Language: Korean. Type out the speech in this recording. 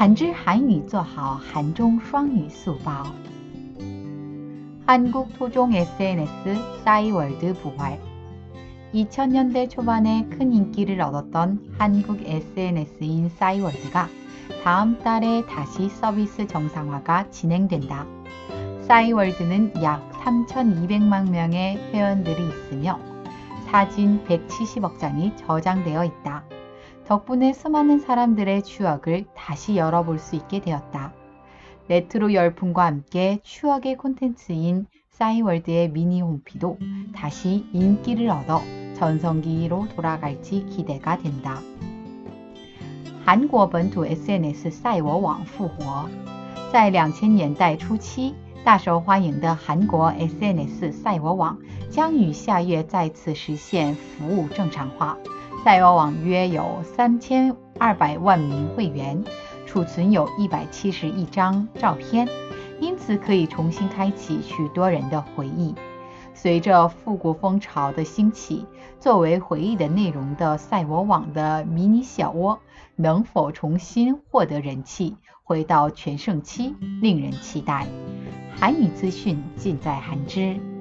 한지韩语做好韩中双语速报 한국 토종 SNS 싸이월드 부활 2000년대 초반에 큰 인기를 얻었던 한국 SNS인 싸이월드가 다음 달에 다시 서비스 정상화가 진행된다. 싸이월드는 약 3,200만 명의 회원들이 있으며 사진 170억 장이 저장되어 있다. 덕분에 수많은 사람들의 추억을 다시 열어볼 수 있게 되었다. 레트로 열풍과 함께 추억의 콘텐츠인 싸이월드의 미니 홈피도 다시 인기를 얻어 전성기로 돌아갈지 기대가 된다. 韩国本土 SNS 赛我网复活在2000年代初期大受欢迎的韩国 SNS 赛我网将于下月再次实现服务正常化。 赛我网约有三千二百万名会员，储存有一百七十亿张照片，因此可以重新开启许多人的回忆。随着复古风潮的兴起，作为回忆的内容的赛我网的迷你小窝能否重新获得人气，回到全盛期，令人期待。韩语资讯尽在韩知。